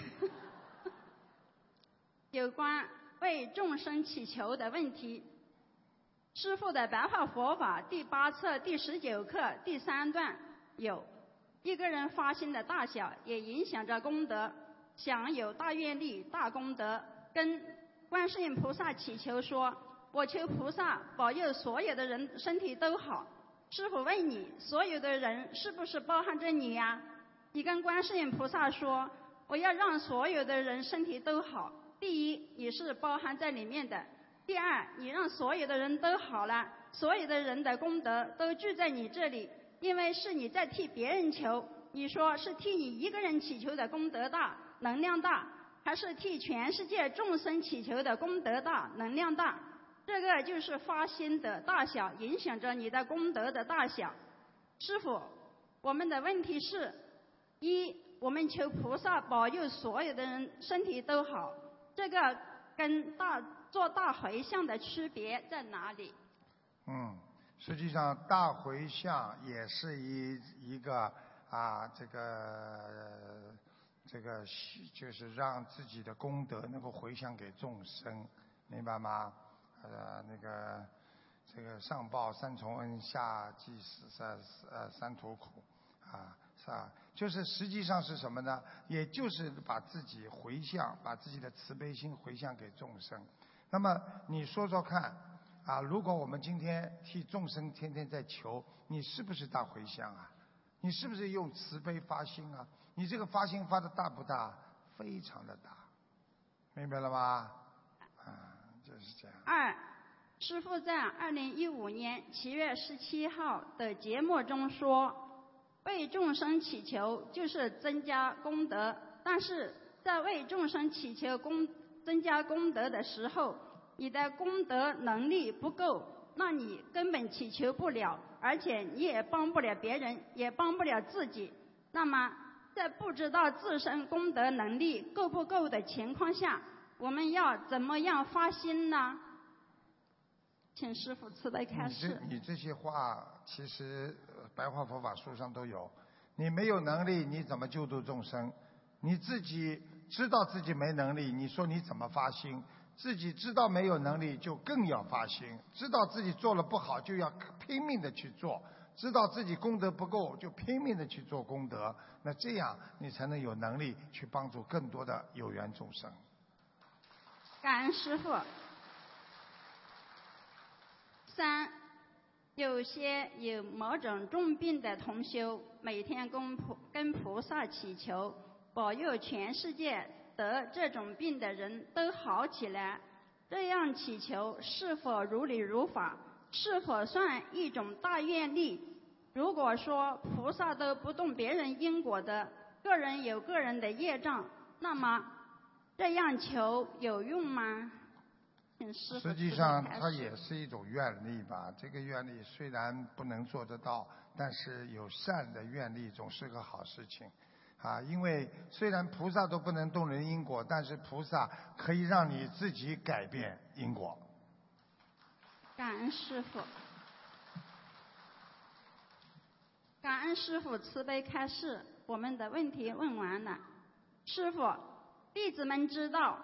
有关为众生祈求的问题，师父的白话佛法第八册第十九课第三段有，一个人发心的大小也影响着功德，享有大愿力、大功德，跟观世音菩萨祈求说：“我求菩萨保佑所有的人身体都好。”师傅问你，所有的人是不是包含着你呀？你跟观世音菩萨说，我要让所有的人身体都好。第一，你是包含在里面的；第二，你让所有的人都好了，所有的人的功德都聚在你这里，因为是你在替别人求。你说是替你一个人祈求的功德大、能量大，还是替全世界众生祈求的功德大、能量大？这个就是发心的大小，影响着你的功德的大小。师傅，我们的问题是：一，我们求菩萨保佑所有的人身体都好，这个跟大做大回向的区别在哪里？嗯，实际上大回向也是一一个啊，这个这个就是让自己的功德能够回向给众生，明白吗？呃，那个，这个上报三重恩，下济三呃三途苦，啊，是吧？就是实际上是什么呢？也就是把自己回向，把自己的慈悲心回向给众生。那么你说说看，啊，如果我们今天替众生天天在求，你是不是大回向啊？你是不是用慈悲发心啊？你这个发心发的大不大？非常的大，明白了吗？二，师父在二零一五年七月十七号的节目中说，为众生祈求就是增加功德，但是在为众生祈求功增加功德的时候，你的功德能力不够，那你根本祈求不了，而且你也帮不了别人，也帮不了自己。那么，在不知道自身功德能力够不够的情况下，我们要怎么样发心呢？请师傅慈悲开示。你这你这些话，其实白话佛法书上都有。你没有能力，你怎么救度众生？你自己知道自己没能力，你说你怎么发心？自己知道没有能力，就更要发心。知道自己做了不好，就要拼命的去做。知道自己功德不够，就拼命的去做功德。那这样，你才能有能力去帮助更多的有缘众生。感恩师傅。三，有些有某种重病的同修，每天跟菩跟菩萨祈求，保佑全世界得这种病的人都好起来。这样祈求是否如理如法？是否算一种大愿力？如果说菩萨都不动别人因果的，个人有个人的业障，那么这样求有用吗？实际上，它也是一种愿力吧。这个愿力虽然不能做得到，但是有善的愿力总是个好事情，啊！因为虽然菩萨都不能动人因果，但是菩萨可以让你自己改变因果。感恩师傅，感恩师傅慈悲开示，我们的问题问完了。师傅，弟子们知道，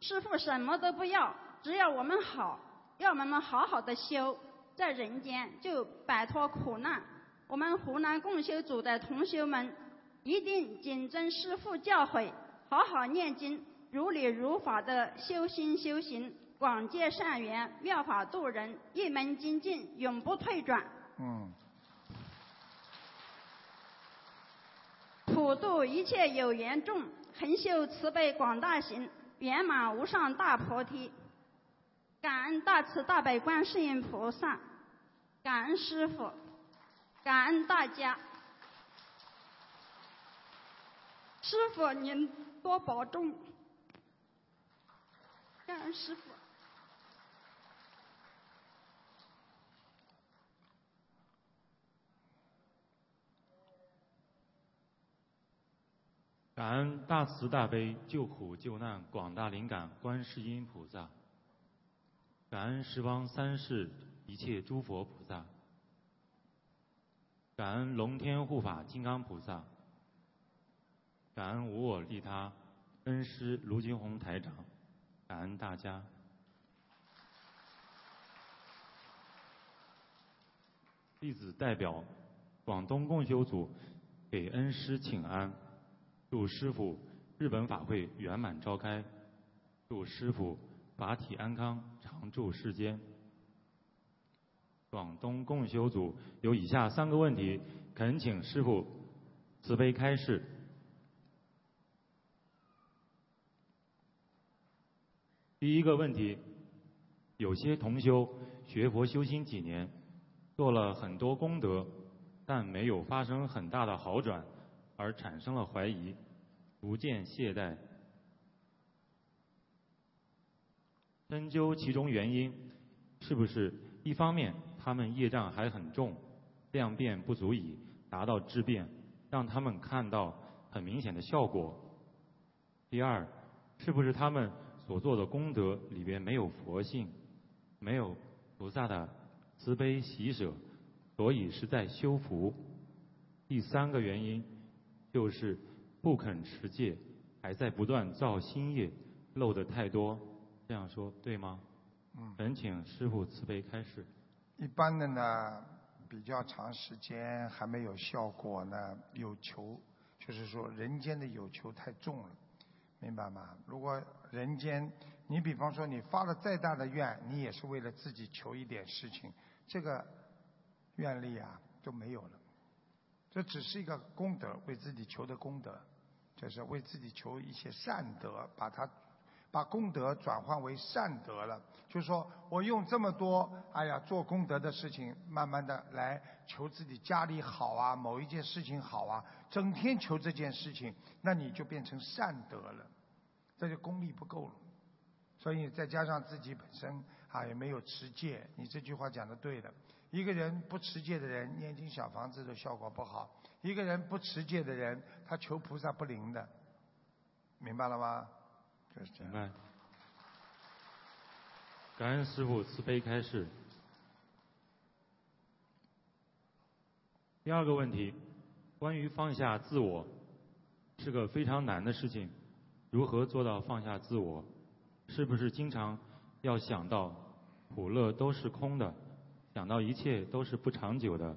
师傅什么都不要。只要我们好，要我们好好的修，在人间就摆脱苦难。我们湖南共修组的同学们一定谨遵师父教诲，好好念经，如理如法的修心修行，广结善缘，妙法度人，一门精进，永不退转。嗯。普度一切有缘众，恒修慈悲广大行，圆满无上大菩提。感恩大慈大悲观世音菩萨，感恩师傅，感恩大家。师傅您多保重，感恩师傅。感恩大慈大悲救苦救难广大灵感观世音菩萨，感恩十方三世一切诸佛菩萨，感恩龙天护法金刚菩萨，感恩无我利他恩师卢金红台长，感恩大家。弟子代表广东共修组给恩师请安。祝师傅日本法会圆满召开，祝师傅法体安康，常驻世间。广东共修组有以下三个问题，恳请师傅慈悲开示。第一个问题，有些同修学佛修心几年，做了很多功德，但没有发生很大的好转。而产生了怀疑，逐渐懈怠。深究其中原因，是不是一方面他们业障还很重，量变不足以达到质变，让他们看到很明显的效果？第二，是不是他们所做的功德里边没有佛性，没有菩萨的慈悲喜舍，所以是在修福？第三个原因。就是不肯持戒，还在不断造新业，漏的太多，这样说对吗？嗯。恳请师傅慈悲开示。一般的呢，比较长时间还没有效果呢，有求，就是说人间的有求太重了，明白吗？如果人间，你比方说你发了再大的愿，你也是为了自己求一点事情，这个愿力啊就没有了。这只是一个功德，为自己求的功德，就是为自己求一些善德，把它把功德转换为善德了。就是说我用这么多，哎呀，做功德的事情，慢慢的来求自己家里好啊，某一件事情好啊，整天求这件事情，那你就变成善德了，这就功力不够了。所以再加上自己本身啊也没有持戒，你这句话讲的对的。一个人不持戒的人，念经小房子的效果不好；一个人不持戒的人，他求菩萨不灵的，明白了吗？就是这样。明白。感恩师傅慈悲开示。第二个问题，关于放下自我，是个非常难的事情。如何做到放下自我？是不是经常要想到苦乐都是空的？想到一切都是不长久的，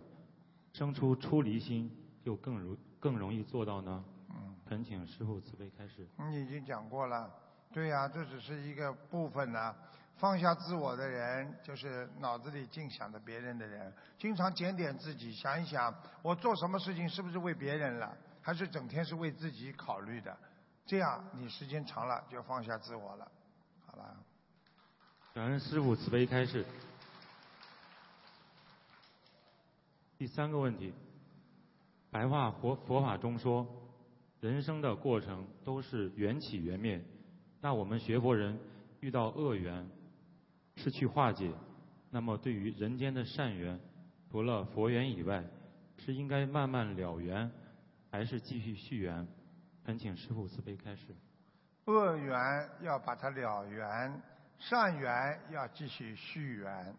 生出出离心，就更容更容易做到呢。嗯。恳请师父慈悲开示。你已经讲过了，对呀，这只是一个部分呢。放下自我的人，就是脑子里净想着别人的人，经常检点自己，想一想，我做什么事情是不是为别人了，还是整天是为自己考虑的？这样你时间长了就放下自我了，好了。感恩师父慈悲开示。第三个问题，白话佛佛法中说，人生的过程都是缘起缘灭。那我们学佛人遇到恶缘，失去化解，那么对于人间的善缘，除了佛缘以外，是应该慢慢了缘，还是继续续缘？恳请师父慈悲开示。恶缘要把它了缘，善缘要继续续缘。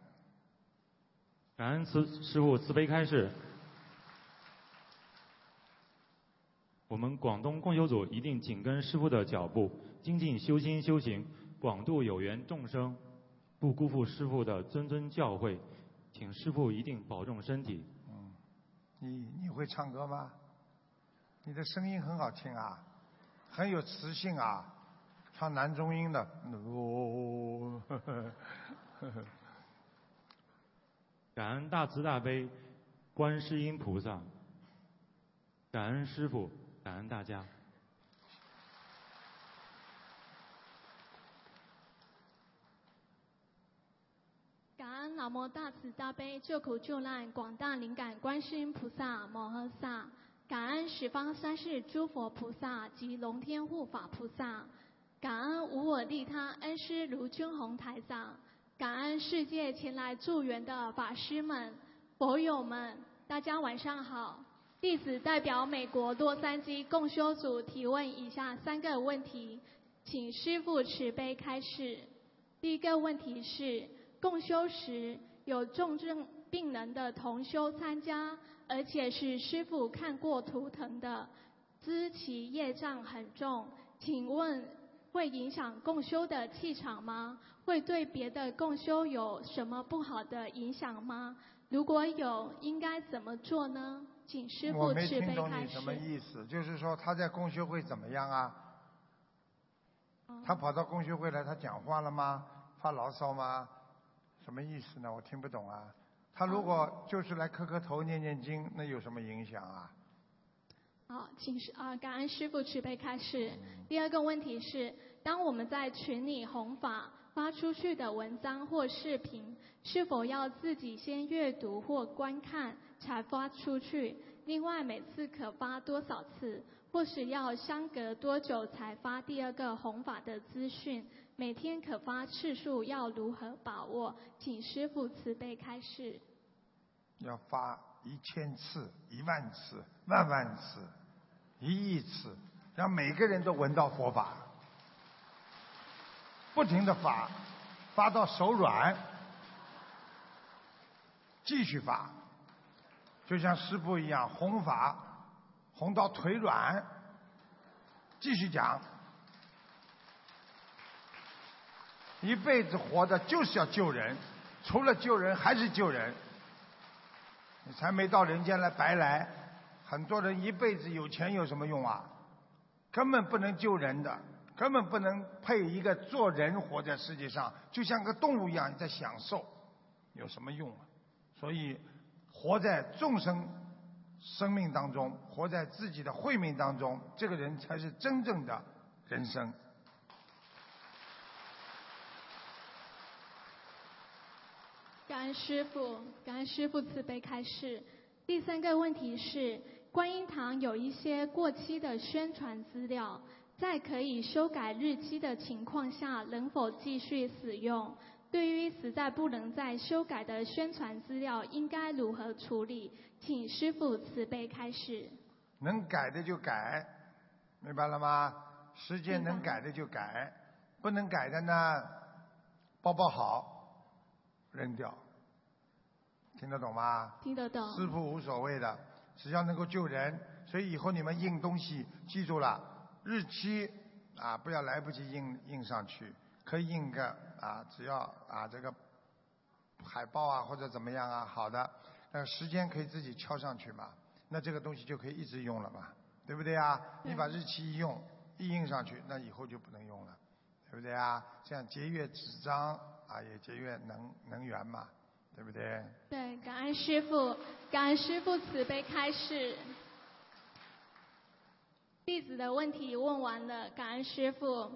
感恩慈师父慈悲开示，我们广东共修组一定紧跟师父的脚步，精进修心修行，广度有缘众生，不辜负师父的谆谆教诲，请师父一定保重身体。嗯，你你会唱歌吗？你的声音很好听啊，很有磁性啊，唱男中音的。哦。感恩大慈大悲观世音菩萨，感恩师傅，感恩大家。感恩南无大慈大悲救苦救难广大灵感观世音菩萨摩诃萨，感恩十方三世诸佛菩萨及龙天护法菩萨，感恩无我利他恩师卢军宏台长，感恩世界前来助缘的法师们、佛友们，大家晚上好。弟子代表美国洛杉矶共修组提问以下三个问题，请师父慈悲开示。第一个问题是，共修时有重症病人的同修参加，而且是师傅看过图腾的，知其业障很重，请问会影响共修的气场吗？会对别的共修有什么不好的影响吗？如果有，应该怎么做呢？请师我没傅慈听懂你悲开示。什么意思，就是说他在共修会怎么样啊？他跑到共修会来，他讲话了吗？发牢骚吗？什么意思呢？我听不懂啊。他如果就是来磕磕头、念念经，那有什么影响啊？好，请师啊，感恩师傅慈悲开示。第二个问题是，当我们在群里弘法发出去的文章或视频，是否要自己先阅读或观看才发出去？另外，每次可发多少次？或是要相隔多久才发第二个弘法的资讯？每天可发次数要如何把握？请师傅慈悲开示。要发一千次、一万次、万万次、一亿次，让每个人都闻到佛法，不停的发，发到手软，继续发，就像师傅一样弘法，弘到腿软，继续讲。一辈子活的就是要救人，除了救人还是救人。你才没到人间来白来，很多人一辈子有钱有什么用啊？根本不能救人的，根本不能配一个做人活在世界上，就像个动物一样在享受，有什么用啊？所以，活在众生生命当中，活在自己的慧命当中，这个人才是真正的人生。感恩师傅，感恩师傅慈悲开示。第三个问题是，观音堂有一些过期的宣传资料，在可以修改日期的情况下，能否继续使用？对于实在不能再修改的宣传资料，应该如何处理？请师傅慈悲开示。能改的就改，明白了吗？时间能改的就改，不能改的呢，包包好，扔掉。听得懂吗？听得懂。师傅无所谓的，只要能够救人，所以以后你们印东西记住了，日期啊不要来不及印印上去，可以印个啊，只要啊这个海报啊或者怎么样啊，好的，那时间可以自己敲上去嘛，那这个东西就可以一直用了嘛，对不对啊？你把日期一用一印上去，那以后就不能用了，对不对啊？这样节约纸张啊，也节约能能源嘛。对不对？对，感恩师傅，感恩师傅慈悲开示。弟子的问题问完了，感恩师傅。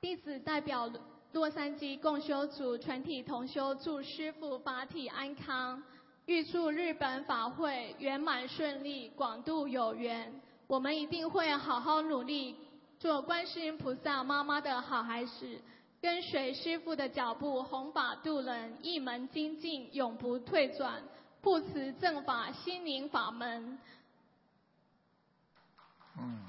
弟子代表洛杉矶共修组全体同修祝师傅法体安康，预祝日本法会圆满顺利，广度有缘。我们一定会好好努力，做观世音菩萨妈妈的好孩子。跟随师父的脚步，弘法度人，一门精进，永不退转，不辞正法心灵法门。嗯。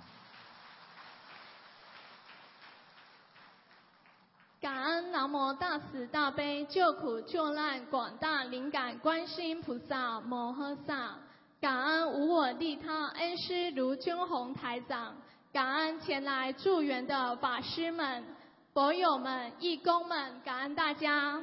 感恩南无大慈大悲救苦救难广大灵感观世音菩萨摩诃萨，感恩无我利他恩师卢军宏台长，感恩前来助缘的法师们。博友们、义工们，感恩大家。